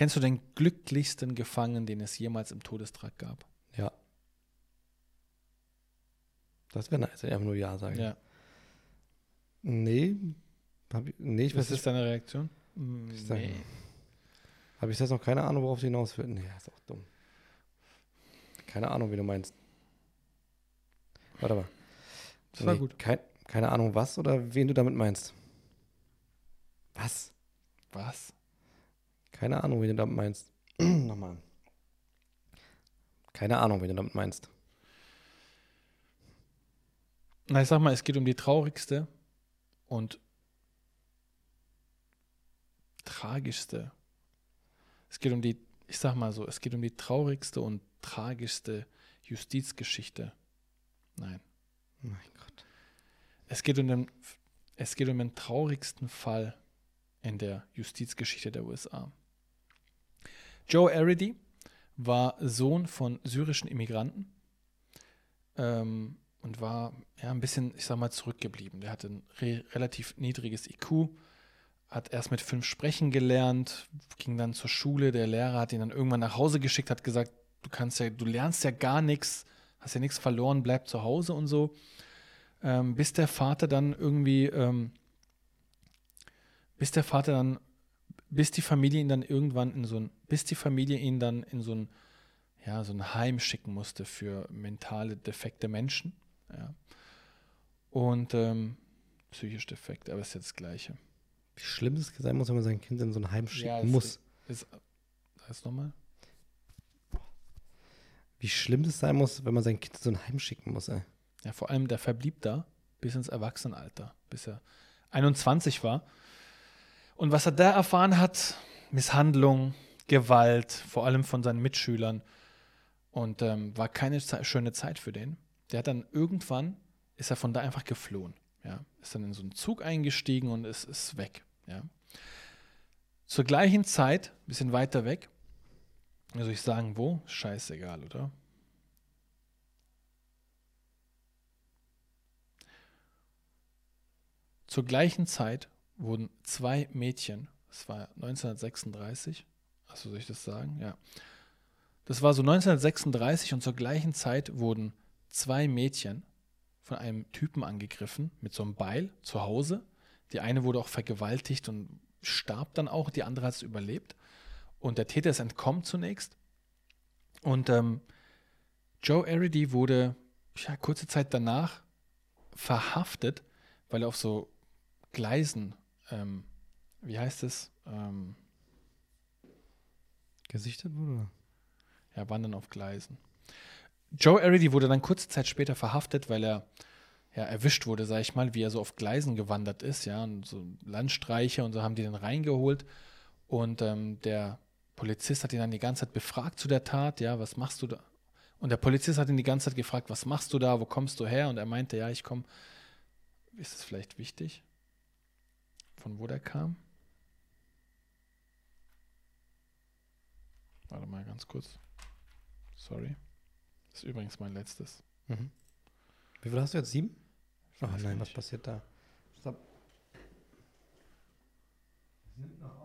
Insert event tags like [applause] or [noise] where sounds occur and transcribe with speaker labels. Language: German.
Speaker 1: Kennst du den glücklichsten Gefangenen, den es jemals im Todestrakt gab?
Speaker 2: Ja. Das wäre nice, wenn ich einfach nur Ja sage.
Speaker 1: Ja.
Speaker 2: Nee. Hab ich, nee, ich
Speaker 1: Was
Speaker 2: weiß nicht.
Speaker 1: ist deine Reaktion?
Speaker 2: Ich sag- Habe ich jetzt noch keine Ahnung, worauf sie hinaus will. Nee, ist auch dumm. Keine Ahnung, wie du meinst. Warte mal.
Speaker 1: Das war
Speaker 2: Nee,
Speaker 1: gut.
Speaker 2: Kein, keine Ahnung, was oder wen du damit meinst. Was?
Speaker 1: Was?
Speaker 2: Keine Ahnung, wen du damit meinst. [clears throat] Nochmal. Keine Ahnung, wen du damit meinst.
Speaker 1: Na, ich sag mal, es geht um die traurigste und tragischste. Es geht um die, ich sag mal so, es geht um die traurigste und tragischste Justizgeschichte. Nein.
Speaker 2: Mein Gott.
Speaker 1: Es geht um den, es geht um den traurigsten Fall in der Justizgeschichte der USA. Joe Arridy war Sohn von syrischen Immigranten ähm, und war ja ein bisschen, ich sag mal, zurückgeblieben. Der hatte ein re relativ niedriges IQ, hat erst mit fünf sprechen gelernt, ging dann zur Schule. Der Lehrer hat ihn dann irgendwann nach Hause geschickt, hat gesagt, du kannst ja, du lernst ja gar nichts, hast ja nichts verloren, bleib zu Hause und so ähm, bis der Vater dann irgendwie, ähm, bis der Vater dann, bis die Familie ihn dann irgendwann in so ein, bis die Familie ihn dann in so ein, ja, so ein Heim schicken musste für mentale defekte Menschen. Ja. Und ähm, psychisch defekt, aber ist jetzt das Gleiche.
Speaker 2: Wie schlimm es sein muss, wenn man sein Kind in so ein Heim schicken
Speaker 1: Ja, es
Speaker 2: muss.
Speaker 1: Ist, heißt nochmal?
Speaker 2: Wie schlimm es sein muss, wenn man sein Kind in so ein Heim schicken muss, ey.
Speaker 1: Ja, vor allem der verblieb da bis ins Erwachsenenalter, bis er 21 war. Und was er da erfahren hat, Misshandlung, Gewalt, vor allem von seinen Mitschülern. Und ähm, war keine Ze schöne Zeit für den. Der hat dann irgendwann, ist er von da einfach geflohen. Ja, ist dann in so einen Zug eingestiegen und ist, ist weg. Ja. Zur gleichen Zeit, ein bisschen weiter weg, soll ich sagen, wo? Scheißegal, oder? Zur gleichen Zeit wurden zwei Mädchen, das war 1936, also soll ich das sagen? Ja. Das war so 1936 und zur gleichen Zeit wurden zwei Mädchen von einem Typen angegriffen mit so einem Beil zu Hause. Die eine wurde auch vergewaltigt und starb dann auch, die andere hat es überlebt. Und der Täter ist entkommen zunächst. Und ähm, Joe Arridy wurde ja, kurze Zeit danach verhaftet, weil er auf so Gleisen, ähm, wie heißt es? Ähm,
Speaker 2: Gesichtet wurde?
Speaker 1: ja, wandern auf Gleisen. Joe Arridy wurde dann kurze Zeit später verhaftet, weil er ja, erwischt wurde, sag ich mal, wie er so auf Gleisen gewandert ist, ja, und so Landstreicher und so haben die den reingeholt. Und ähm, der Polizist hat ihn dann die ganze Zeit befragt zu der Tat, ja, was machst du da? Und der Polizist hat ihn die ganze Zeit gefragt, was machst du da, wo kommst du her? Und er meinte, ja, ich komme. Ist es vielleicht wichtig, von wo der kam? Warte mal ganz kurz. Sorry. Das ist übrigens mein letztes.
Speaker 2: Mhm. Wie viel hast du jetzt? Sieben? Ach nein,
Speaker 1: gar
Speaker 2: was
Speaker 1: nicht.
Speaker 2: passiert da? Stopp. Wir sind noch